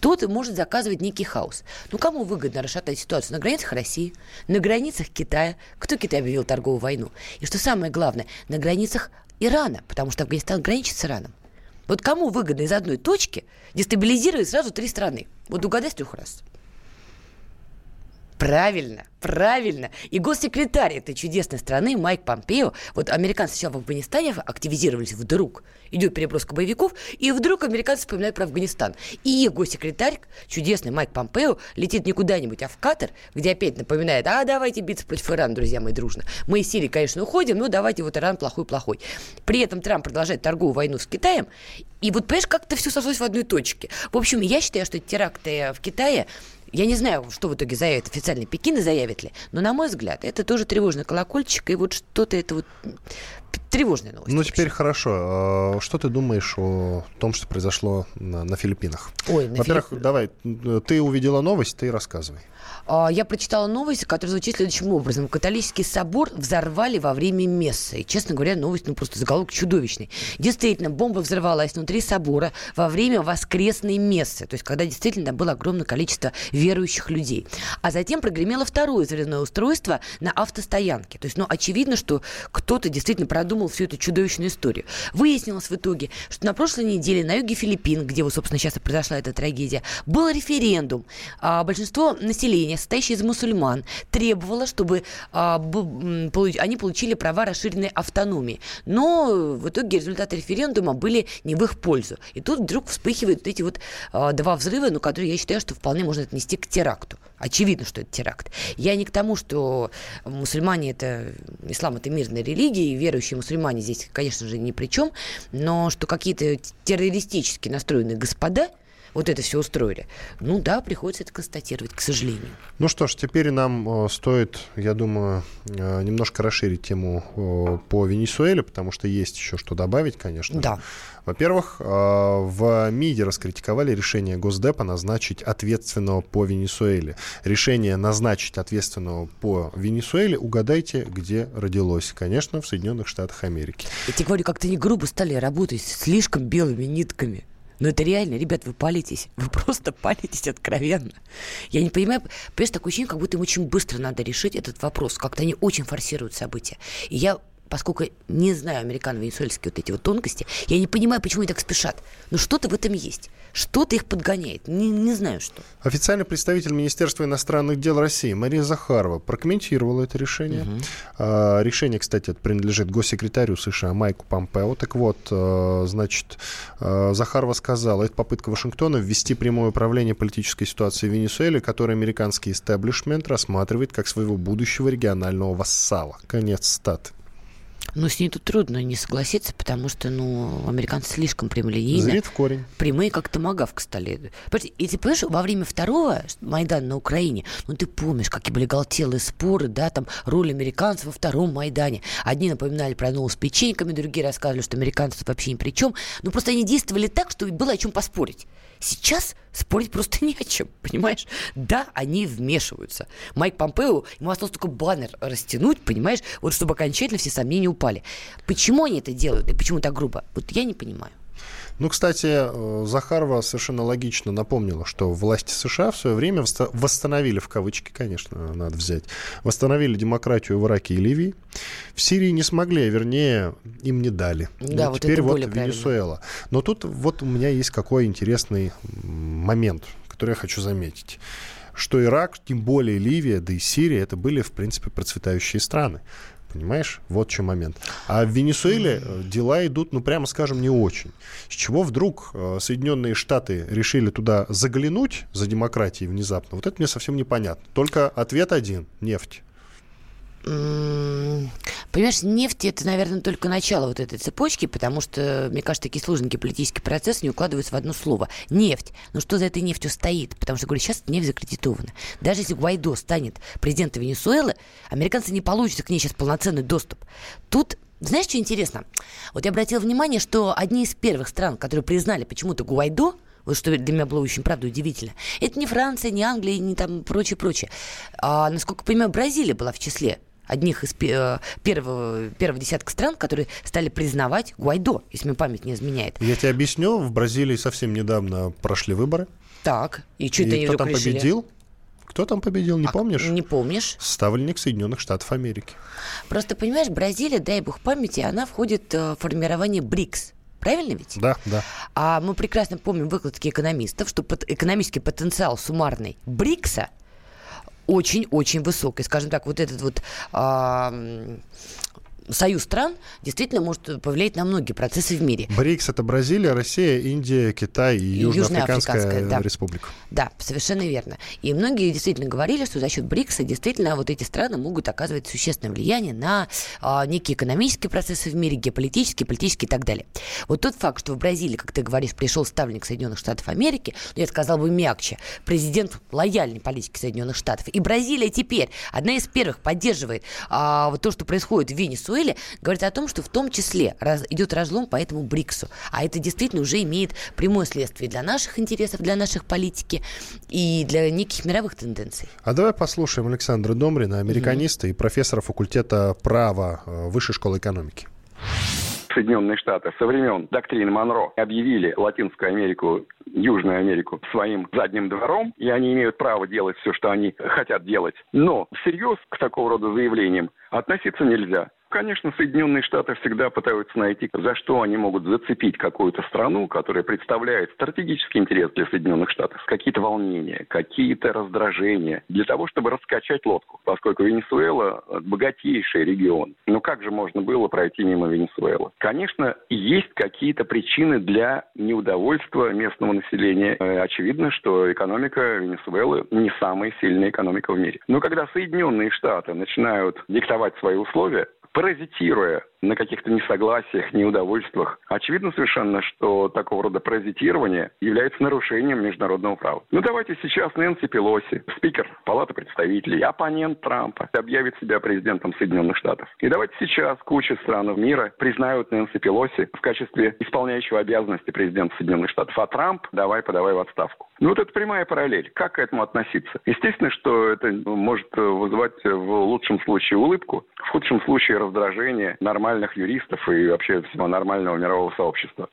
тот может заказывать некий хаос. Ну, кому выгодно расшатать ситуацию? На границах России, на границах Китая. Кто Китай объявил торговую войну? И что самое главное, на границах Ирана, потому что Афганистан граничит с Ираном. Вот кому выгодно из одной точки дестабилизировать сразу три страны? Вот угадай с трех раз. Правильно, правильно. И госсекретарь этой чудесной страны Майк Помпео, вот американцы сейчас в Афганистане активизировались вдруг, идет переброска боевиков, и вдруг американцы вспоминают про Афганистан. И их госсекретарь, чудесный Майк Помпео, летит не куда-нибудь, а в Катар, где опять напоминает, а давайте биться против Ирана, друзья мои, дружно. Мы из Сирии, конечно, уходим, но давайте вот Иран плохой-плохой. При этом Трамп продолжает торговую войну с Китаем, и вот, понимаешь, как-то все сошлось в одной точке. В общем, я считаю, что теракты в Китае я не знаю, что в итоге заявит официальный Пекин и заявит ли, но, на мой взгляд, это тоже тревожный колокольчик, и вот что-то это вот тревожная новость. Ну, теперь хорошо. А, что ты думаешь о том, что произошло на, на Филиппинах? Ой, на Во-первых, Филипп... давай, ты увидела новость, ты рассказывай. А, я прочитала новость, которая звучит следующим образом. Католический собор взорвали во время мессы. И, честно говоря, новость, ну, просто заголовок чудовищный. Действительно, бомба взорвалась внутри собора во время воскресной мессы. То есть, когда действительно было огромное количество верующих людей. А затем прогремело второе взрывное устройство на автостоянке. То есть, ну, очевидно, что кто-то действительно продумал всю эту чудовищную историю. Выяснилось в итоге, что на прошлой неделе на юге Филиппин, где, вот, собственно, сейчас и произошла эта трагедия, был референдум. А большинство населения состоящая из мусульман, требовала, чтобы а, они получили права расширенной автономии. Но в итоге результаты референдума были не в их пользу. И тут вдруг вспыхивают эти вот а, два взрыва, ну, которые я считаю, что вполне можно отнести к теракту. Очевидно, что это теракт. Я не к тому, что мусульмане это ислам это мирная религия, и верующие мусульмане здесь, конечно же, ни при чем, но что какие-то террористически настроенные господа вот это все устроили. Ну да, приходится это констатировать, к сожалению. Ну что ж, теперь нам э, стоит, я думаю, э, немножко расширить тему э, по Венесуэле, потому что есть еще что добавить, конечно. Да. Во-первых, в МИДе раскритиковали решение Госдепа назначить ответственного по Венесуэле. Решение назначить ответственного по Венесуэле, угадайте, где родилось. Конечно, в Соединенных Штатах Америки. Я тебе говорю, как-то не грубо стали работать слишком белыми нитками. Но это реально, ребят, вы палитесь. Вы просто палитесь откровенно. Я не понимаю, понимаешь, такое ощущение, как будто им очень быстро надо решить этот вопрос. Как-то они очень форсируют события. И я поскольку не знаю американо-венесуэльские вот эти вот тонкости, я не понимаю, почему они так спешат. Но что-то в этом есть. Что-то их подгоняет. Не, не знаю, что. Официальный представитель Министерства иностранных дел России Мария Захарова прокомментировала это решение. Угу. А, решение, кстати, принадлежит госсекретарю США Майку Помпео. Так вот, а, значит, а, Захарова сказала, это попытка Вашингтона ввести прямое управление политической ситуацией в Венесуэле, которую американский истеблишмент рассматривает как своего будущего регионального вассала. Конец стат. Ну, с ней тут трудно не согласиться, потому что, ну, американцы слишком прямолинейны. Зрит в корень. Прямые, как томагавка стали. И ты понимаешь, во время второго Майдана на Украине, ну, ты помнишь, какие были галтелые споры, да, там, роль американцев во втором Майдане. Одни напоминали про нову с печеньками, другие рассказывали, что американцы вообще ни при чем. Ну, просто они действовали так, что было о чем поспорить. Сейчас спорить просто не о чем, понимаешь? Да, они вмешиваются. Майк Помпео, ему осталось только баннер растянуть, понимаешь, вот чтобы окончательно все сомнения упали. Почему они это делают и почему так грубо? Вот я не понимаю. Ну, кстати, э, Захарова совершенно логично напомнила, что власти США в свое время восстановили, в кавычки, конечно, надо взять, восстановили демократию в Ираке и Ливии. В Сирии не смогли, а вернее, им не дали. Да, ну, вот теперь вот Венесуэла. Правильно. Но тут вот у меня есть какой интересный момент, который я хочу заметить что Ирак, тем более Ливия, да и Сирия, это были, в принципе, процветающие страны. Понимаешь? Вот что момент. А в Венесуэле э, дела идут, ну, прямо скажем, не очень. С чего вдруг э, Соединенные Штаты решили туда заглянуть за демократией внезапно? Вот это мне совсем непонятно. Только ответ один – нефть. Понимаешь, нефть это, наверное, только начало вот этой цепочки, потому что, мне кажется, такие сложненькие политические процессы не укладываются в одно слово. Нефть. Ну что за этой нефтью стоит? Потому что, говорю, сейчас нефть закредитована. Даже если Гуайдо станет президентом Венесуэлы, американцы не получат к ней сейчас полноценный доступ. Тут знаешь, что интересно? Вот я обратила внимание, что одни из первых стран, которые признали почему-то Гуайдо, вот что для меня было очень, правда, удивительно. Это не Франция, не Англия, не там прочее-прочее. А, насколько я понимаю, Бразилия была в числе одних из э, первого, первого десятка стран, которые стали признавать Гуайдо, если мне память не изменяет. Я тебе объясню, в Бразилии совсем недавно прошли выборы. Так, и что это кто там решили? победил? Кто там победил, не а, помнишь? Не помнишь. Ставленник Соединенных Штатов Америки. Просто, понимаешь, Бразилия, дай бог памяти, она входит э, в формирование БРИКС. Правильно ведь? Да, да. А мы прекрасно помним выкладки экономистов, что экономический потенциал суммарный БРИКСа очень-очень высокой. Скажем так, вот этот вот союз стран действительно может повлиять на многие процессы в мире. БРИКС – это Бразилия, Россия, Индия, Китай и, и Южноафриканская да. республика. Да, совершенно верно. И многие действительно говорили, что за счет БРИКСа действительно вот эти страны могут оказывать существенное влияние на а, некие экономические процессы в мире, геополитические, политические и так далее. Вот тот факт, что в Бразилии, как ты говоришь, пришел ставленник Соединенных Штатов Америки, ну, я сказал бы мягче, президент лояльной политики Соединенных Штатов. И Бразилия теперь одна из первых поддерживает а, вот то, что происходит в Венесуэле, Венесуэле говорит о том, что в том числе раз, идет разлом по этому БРИКСу. А это действительно уже имеет прямое следствие для наших интересов, для нашей политики и для неких мировых тенденций. А давай послушаем Александра Домрина, американиста mm-hmm. и профессора факультета права э, Высшей школы экономики. Соединенные Штаты со времен доктрины Монро объявили Латинскую Америку, Южную Америку своим задним двором, и они имеют право делать все, что они хотят делать. Но всерьез к такого рода заявлениям относиться нельзя. Конечно, Соединенные Штаты всегда пытаются найти, за что они могут зацепить какую-то страну, которая представляет стратегический интерес для Соединенных Штатов. Какие-то волнения, какие-то раздражения, для того, чтобы раскачать лодку, поскольку Венесуэла – богатейший регион. Но как же можно было пройти мимо Венесуэлы? Конечно, есть какие-то причины для неудовольствия местного населения. Э, очевидно, что экономика Венесуэлы не самая сильная экономика в мире. Но когда Соединенные Штаты начинают диктовать свои условия, паразитируя на каких-то несогласиях, неудовольствиях. Очевидно совершенно, что такого рода паразитирование является нарушением международного права. Ну давайте сейчас Нэнси Пелоси, спикер Палаты представителей, оппонент Трампа, объявит себя президентом Соединенных Штатов. И давайте сейчас куча стран мира признают Нэнси Пелоси в качестве исполняющего обязанности президента Соединенных Штатов. А Трамп давай подавай в отставку. Ну вот это прямая параллель. Как к этому относиться? Естественно, что это может вызывать в лучшем случае улыбку, в худшем случае раздражение нормальных юристов и вообще всего нормального мирового сообщества.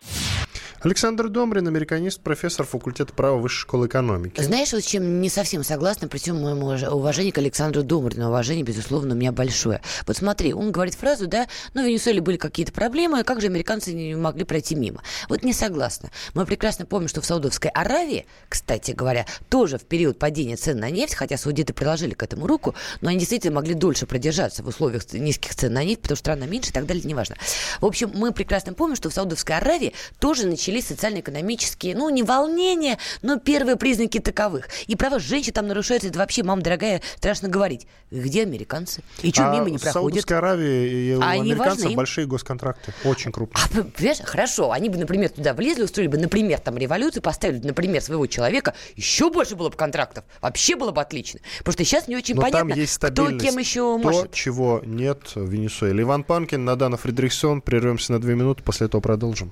Александр Домрин, американист, профессор факультета права Высшей школы экономики. Знаешь, вот с чем не совсем согласна, при всем моему уважении к Александру Домрину, уважение, безусловно, у меня большое. Вот смотри, он говорит фразу, да, ну, в Венесуэле были какие-то проблемы, как же американцы не могли пройти мимо? Вот не согласна. Мы прекрасно помним, что в Саудовской Аравии, кстати говоря, тоже в период падения цен на нефть, хотя саудиты приложили к этому руку, но они действительно могли дольше продержаться в условиях низких цен на нефть, потому что страна меньше и так далее, неважно. В общем, мы прекрасно помним, что в Саудовской Аравии тоже начались социально-экономические, ну, не волнения, но первые признаки таковых. И права женщин там нарушаются. Это вообще, мама дорогая, страшно говорить. Где американцы? И что, а мимо не проходят? Саудовской Аравии и у а американцев большие госконтракты, очень крупные. А, понимаешь, хорошо, они бы, например, туда влезли, устроили бы, например, там революцию, поставили, например, своего человека, еще больше было бы контрактов. Вообще было бы отлично. Потому что сейчас не очень Но понятно, там есть кто кем еще может. То, чего нет в Венесуэле. Иван Панкин, Надана Фридрихсон. Прервемся на две минуты, после этого продолжим.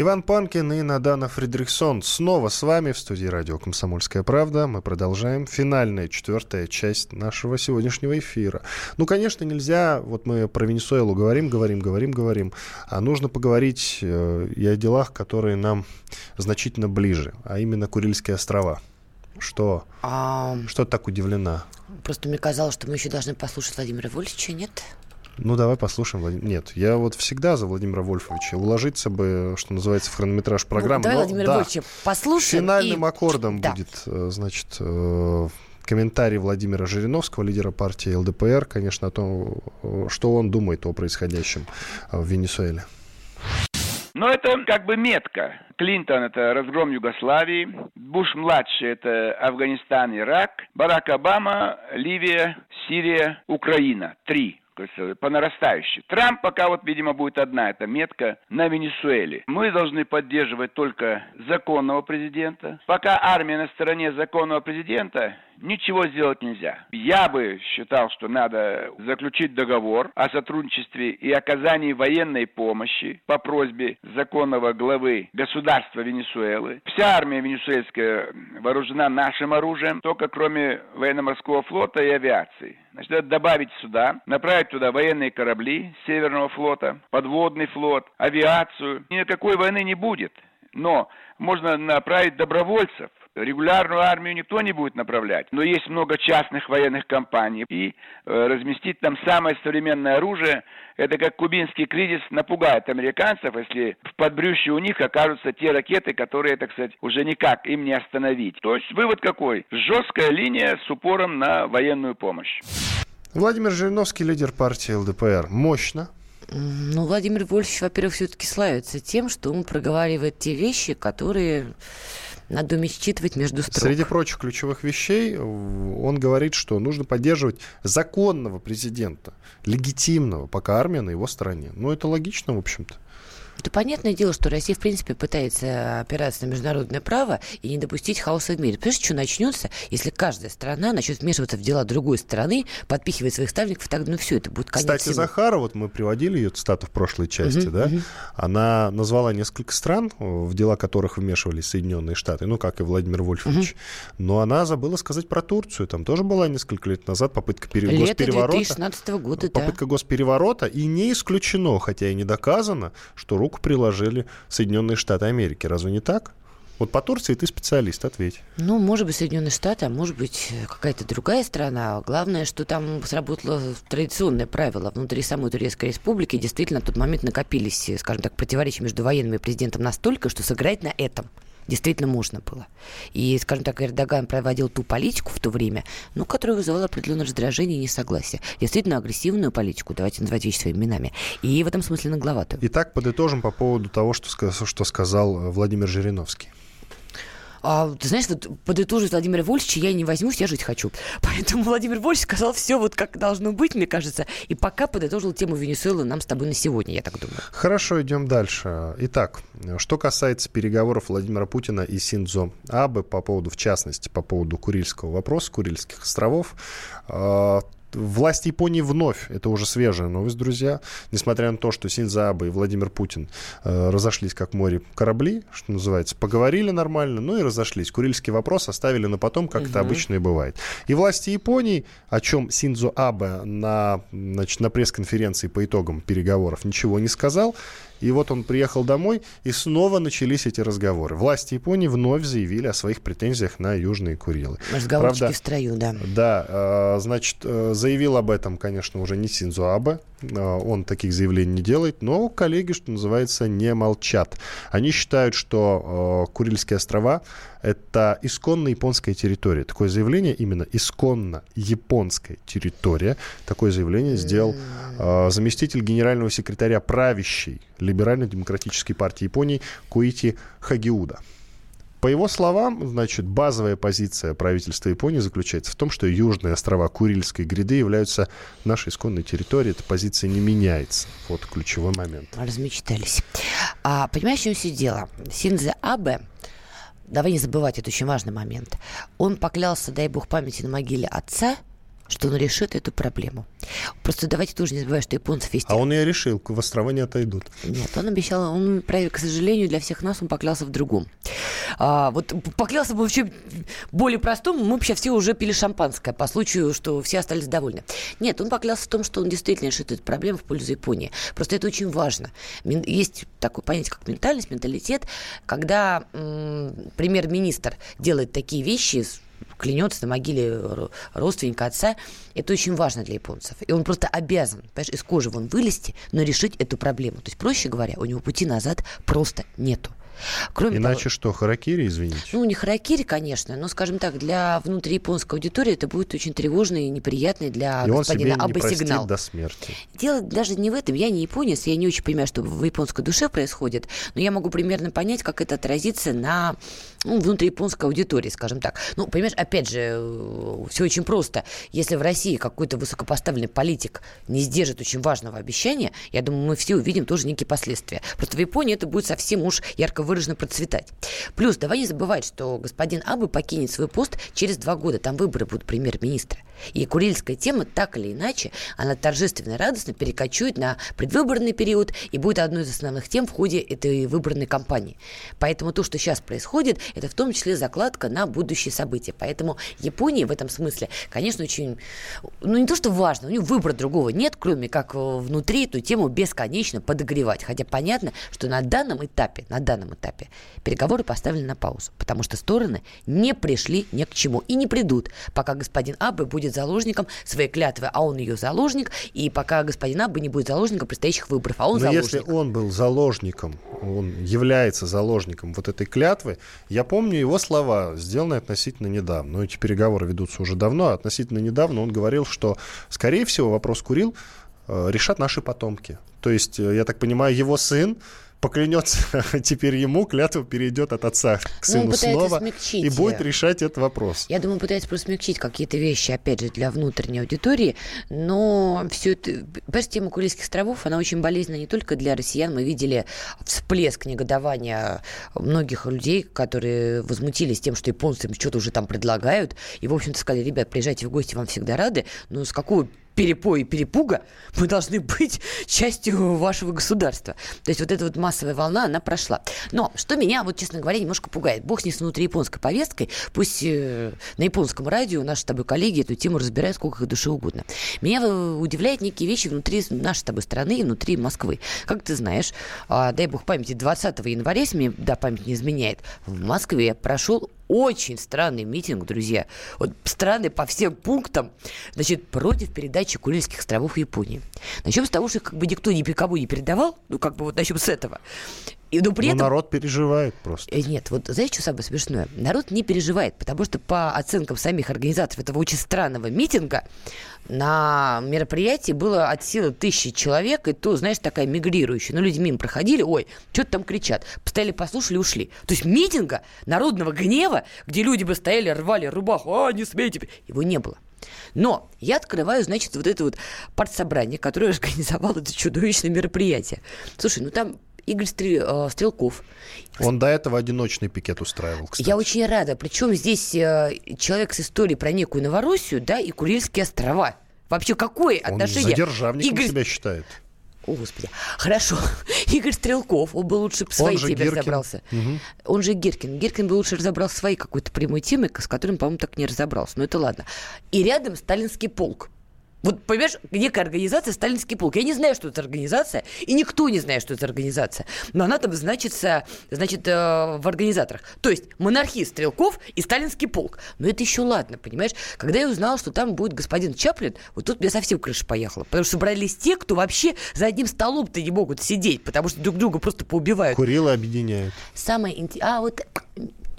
Иван Панкин и Надана Фридрихсон снова с вами в студии радио «Комсомольская правда». Мы продолжаем. Финальная, четвертая часть нашего сегодняшнего эфира. Ну, конечно, нельзя, вот мы про Венесуэлу говорим, говорим, говорим, говорим, а нужно поговорить э, и о делах, которые нам значительно ближе, а именно Курильские острова. Что? А... Что так удивлена? Просто мне казалось, что мы еще должны послушать Владимира Вольфовича, нет? Ну, давай послушаем. Влад... Нет, я вот всегда за Владимира Вольфовича. Уложиться бы, что называется, в хронометраж ну, программы. Ну, давай Но, Владимира да, Вольфовича послушаем. Финальным и... аккордом да. будет, э, значит, э, комментарий Владимира Жириновского, лидера партии ЛДПР, конечно, о том, э, что он думает о происходящем в Венесуэле. Но это как бы метка. Клинтон – это разгром Югославии, Буш-младший – это Афганистан, Ирак, Барак Обама, Ливия, Сирия, Украина. Три по нарастающей. Трамп пока вот, видимо, будет одна эта метка на Венесуэле. Мы должны поддерживать только законного президента. Пока армия на стороне законного президента, ничего сделать нельзя. Я бы считал, что надо заключить договор о сотрудничестве и оказании военной помощи по просьбе законного главы государства Венесуэлы. Вся армия венесуэльская вооружена нашим оружием, только кроме военно-морского флота и авиации. Значит, надо добавить сюда, направить туда военные корабли Северного флота, подводный флот, авиацию. Никакой войны не будет. Но можно направить добровольцев, Регулярную армию никто не будет направлять, но есть много частных военных компаний. И э, разместить там самое современное оружие, это как кубинский кризис напугает американцев, если в подбрюще у них окажутся те ракеты, которые, так сказать, уже никак им не остановить. То есть вывод какой? Жесткая линия с упором на военную помощь. Владимир Жириновский, лидер партии ЛДПР. Мощно, ну, Владимир Вольфович, во-первых, все-таки славится тем, что он проговаривает те вещи, которые надо уметь считывать между строк. Среди прочих ключевых вещей он говорит, что нужно поддерживать законного президента, легитимного, пока армия на его стороне. Ну, это логично, в общем-то. Это понятное дело, что Россия, в принципе, пытается опираться на международное право и не допустить хаоса в мире. Понимаешь, что начнется, если каждая страна начнет вмешиваться в дела другой страны, подпихивать своих ставленников, тогда ну все, это будет конец Кстати, всему. Захара, вот мы приводили ее цитату в прошлой части, угу, да, угу. она назвала несколько стран, в дела которых вмешивались Соединенные Штаты, ну, как и Владимир Вольфович, угу. но она забыла сказать про Турцию. Там тоже была несколько лет назад попытка пере... Лето госпереворота. 2016 года, попытка да. госпереворота, и не исключено, хотя и не доказано, что руку приложили Соединенные Штаты Америки. Разве не так? Вот по Турции ты специалист, ответь. Ну, может быть, Соединенные Штаты, а может быть, какая-то другая страна. Главное, что там сработало традиционное правило. Внутри самой Турецкой Республики действительно в тот момент накопились, скажем так, противоречия между военным и президентом настолько, что сыграть на этом действительно можно было. И, скажем так, Эрдоган проводил ту политику в то время, ну, которая вызывала определенное раздражение и несогласие. Действительно агрессивную политику, давайте называть вещи своими именами. И в этом смысле нагловатую. Итак, подытожим по поводу того, что, что сказал Владимир Жириновский. А, ты знаешь, вот подытожить Владимира Вольфовича я не возьмусь, я жить хочу. Поэтому Владимир Вольфович сказал все вот как должно быть, мне кажется, и пока подытожил тему Венесуэлы нам с тобой на сегодня, я так думаю. Хорошо, идем дальше. Итак, что касается переговоров Владимира Путина и Синдзо Абе по поводу, в частности, по поводу Курильского вопроса, Курильских островов, Власти Японии вновь, это уже свежая новость, друзья, несмотря на то, что Синза Абе и Владимир Путин э, разошлись как море корабли, что называется, поговорили нормально, ну и разошлись. Курильский вопрос оставили на потом, как угу. это обычно и бывает. И власти Японии, о чем Синзо Абе на, значит, на пресс-конференции по итогам переговоров ничего не сказал, и вот он приехал домой, и снова начались эти разговоры. Власти Японии вновь заявили о своих претензиях на Южные Курилы. Разговорчики Правда, в строю, да. Да, э, значит, э, заявил об этом, конечно, уже не Синзо Абе, э, он таких заявлений не делает, но коллеги, что называется, не молчат. Они считают, что Курильские острова это исконно японская территория. Такое заявление именно исконно японская территория. Такое заявление сделал заместитель генерального секретаря правящей либерально-демократической партии Японии Куити Хагиуда. По его словам, значит, базовая позиция правительства Японии заключается в том, что южные острова Курильской гряды являются нашей исконной территорией. Эта позиция не меняется. Вот ключевой момент. Размечтались. А, понимаешь, чем все дело? Синзе Абе давай не забывать, это очень важный момент. Он поклялся, дай бог памяти на могиле отца, что он решит эту проблему. Просто давайте тоже не забывать, что японцев есть... А он ее решил, в острова не отойдут. Нет, он обещал, он, к сожалению, для всех нас он поклялся в другом. А, вот поклялся бы вообще более простому, мы сейчас все уже пили шампанское по случаю, что все остались довольны. Нет, он поклялся в том, что он действительно решит эту проблему в пользу Японии. Просто это очень важно. Есть такое понятие, как ментальность, менталитет, когда м- премьер-министр делает такие вещи, клянется на могиле родственника отца, это очень важно для японцев. И он просто обязан, понимаешь, из кожи вон вылезти, но решить эту проблему. То есть, проще говоря, у него пути назад просто нету. Кроме Иначе того, что, харакири, извините? Ну, не харакири, конечно, но, скажем так, для внутрияпонской аудитории это будет очень тревожный и неприятный для и господина он себе не сигнал. до смерти. Дело даже не в этом. Я не японец, я не очень понимаю, что в японской душе происходит, но я могу примерно понять, как это отразится на ну, внутрияпонской аудитории, скажем так. Ну, понимаешь, опять же, э, все очень просто. Если в России какой-то высокопоставленный политик не сдержит очень важного обещания, я думаю, мы все увидим тоже некие последствия. Просто в Японии это будет совсем уж ярко выраженно процветать. Плюс, давай не забывать, что господин Абы покинет свой пост через два года. Там выборы будут премьер-министра. И курильская тема, так или иначе, она торжественно и радостно перекочует на предвыборный период и будет одной из основных тем в ходе этой выборной кампании. Поэтому то, что сейчас происходит, это в том числе закладка на будущие события. Поэтому Японии в этом смысле, конечно, очень, ну не то, что важно, у нее выбора другого нет, кроме как внутри эту тему бесконечно подогревать. Хотя понятно, что на данном этапе, на данном этапе переговоры поставлены на паузу, потому что стороны не пришли ни к чему и не придут, пока господин Абе будет заложником своей клятвы, а он ее заложник, и пока господин Абе не будет заложником предстоящих выборов, а он Но заложник. если он был заложником, он является заложником вот этой клятвы, я помню его слова, сделанные относительно недавно. Но эти переговоры ведутся уже давно, а относительно недавно он говорил, что, скорее всего, вопрос Курил э, решат наши потомки. То есть, э, я так понимаю, его сын поклянется теперь ему, клятва перейдет от отца к ну, сыну ну, снова смягчить. и будет решать этот вопрос. Я думаю, пытается просто смягчить какие-то вещи, опять же, для внутренней аудитории, но все это... Понимаете, тема Курильских островов, она очень болезненна не только для россиян. Мы видели всплеск негодования многих людей, которые возмутились тем, что японцы им что-то уже там предлагают, и, в общем-то, сказали, ребят, приезжайте в гости, вам всегда рады, но с какого перепоя и перепуга мы должны быть частью вашего государства. То есть вот эта вот массовая волна, она прошла. Но что меня, вот честно говоря, немножко пугает. Бог с ней с внутрияпонской повесткой. Пусть э, на японском радио наши с тобой коллеги эту тему разбирают сколько их душе угодно. Меня э, удивляют некие вещи внутри нашей с тобой страны и внутри Москвы. Как ты знаешь, э, дай бог памяти, 20 января, если мне да, память не изменяет, в Москве прошел очень странный митинг, друзья. Вот странный по всем пунктам. Значит, против передачи Курильских островов в Японии. Начнем с того, что как бы никто никому не передавал. Ну, как бы вот начнем с этого. И, но при но этом... народ переживает просто. Э, нет, вот знаете, что самое смешное? Народ не переживает, потому что по оценкам самих организаторов этого очень странного митинга на мероприятии было от силы тысячи человек, и то, знаешь, такая мигрирующая. Ну, люди мимо проходили, ой, что-то там кричат. Постояли, послушали, ушли. То есть митинга народного гнева, где люди бы стояли, рвали рубаху, а, не смейте, его не было. Но я открываю, значит, вот это вот партсобрание, которое организовало это чудовищное мероприятие. Слушай, ну там Игорь э, Стрелков. Он до этого одиночный пикет устраивал, кстати. Я очень рада. Причем здесь э, человек с историей про некую Новороссию, да, и Курильские острова. Вообще, какое он отношение? Он задержавником Игорь... себя считает. О, Господи. Хорошо. Игорь Стрелков, он бы лучше в своей теме Гиркин. разобрался. Угу. Он же Гиркин. Гиркин бы лучше разобрал своей какой-то прямой темой, с которым, по-моему, так не разобрался. Но это ладно. И рядом сталинский полк. Вот, понимаешь, некая организация «Сталинский полк». Я не знаю, что это организация, и никто не знает, что это организация. Но она там значится, значит, э, в организаторах. То есть монархист Стрелков и Сталинский полк. Но это еще ладно, понимаешь? Когда я узнала, что там будет господин Чаплин, вот тут мне совсем крыша поехала. Потому что собрались те, кто вообще за одним столом-то не могут сидеть, потому что друг друга просто поубивают. Курилы объединяют. Самое интересное... А, вот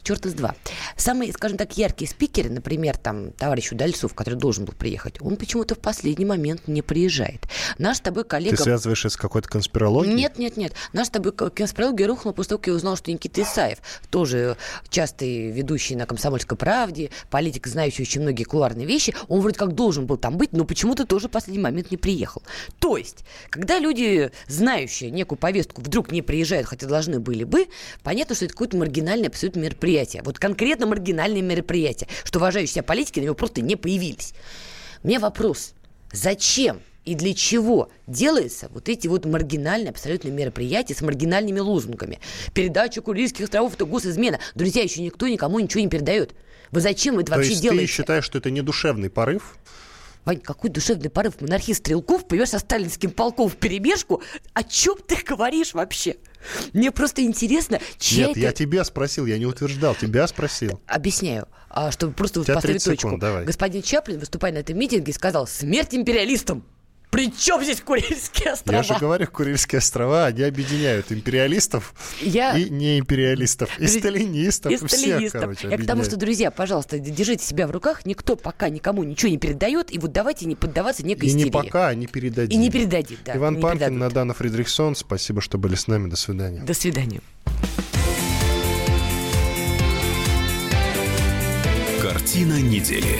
черт из два. Самые, скажем так, яркие спикеры, например, там, товарищ Удальцов, который должен был приехать, он почему-то в последний момент не приезжает. Наш с тобой коллега... Ты связываешь это с какой-то конспирологией? Нет, нет, нет. Наш с тобой конспирология рухнула после того, как я узнал, что Никита Исаев, тоже частый ведущий на «Комсомольской правде», политик, знающий очень многие кулуарные вещи, он вроде как должен был там быть, но почему-то тоже в последний момент не приехал. То есть, когда люди, знающие некую повестку, вдруг не приезжают, хотя должны были бы, понятно, что это какое-то маргинальное абсолютно мероприятие мероприятие, вот конкретно маргинальные мероприятия, что уважающие себя политики на него просто не появились. Мне вопрос, зачем и для чего делаются вот эти вот маргинальные абсолютно мероприятия с маргинальными лозунгами. Передача Курильских островов – это госизмена. Друзья, еще никто никому ничего не передает. Вы зачем это вообще есть делаете? ты считаешь, что это не душевный порыв? Вань, какой душевный порыв монархист Стрелков, поешь со сталинским полком в перебежку. О чем ты говоришь вообще? Мне просто интересно, чья Нет, это... я тебя спросил, я не утверждал, тебя спросил. Объясняю, а, чтобы просто поставить точку. Секунд, давай. Господин Чаплин, выступая на этом митинге, сказал «Смерть империалистам!» При чем здесь Курильские острова? Я же говорю, Курильские острова, они объединяют империалистов Я... и неимпериалистов, и сталинистов, и, и всех, короче, Я к тому, что, друзья, пожалуйста, держите себя в руках, никто пока никому ничего не передает, и вот давайте не поддаваться некой и истерии. И не пока, а не передадим. И не передадим, да. Иван Панкин, передадут. Надана Фридрихсон, спасибо, что были с нами, до свидания. До свидания. Картина недели.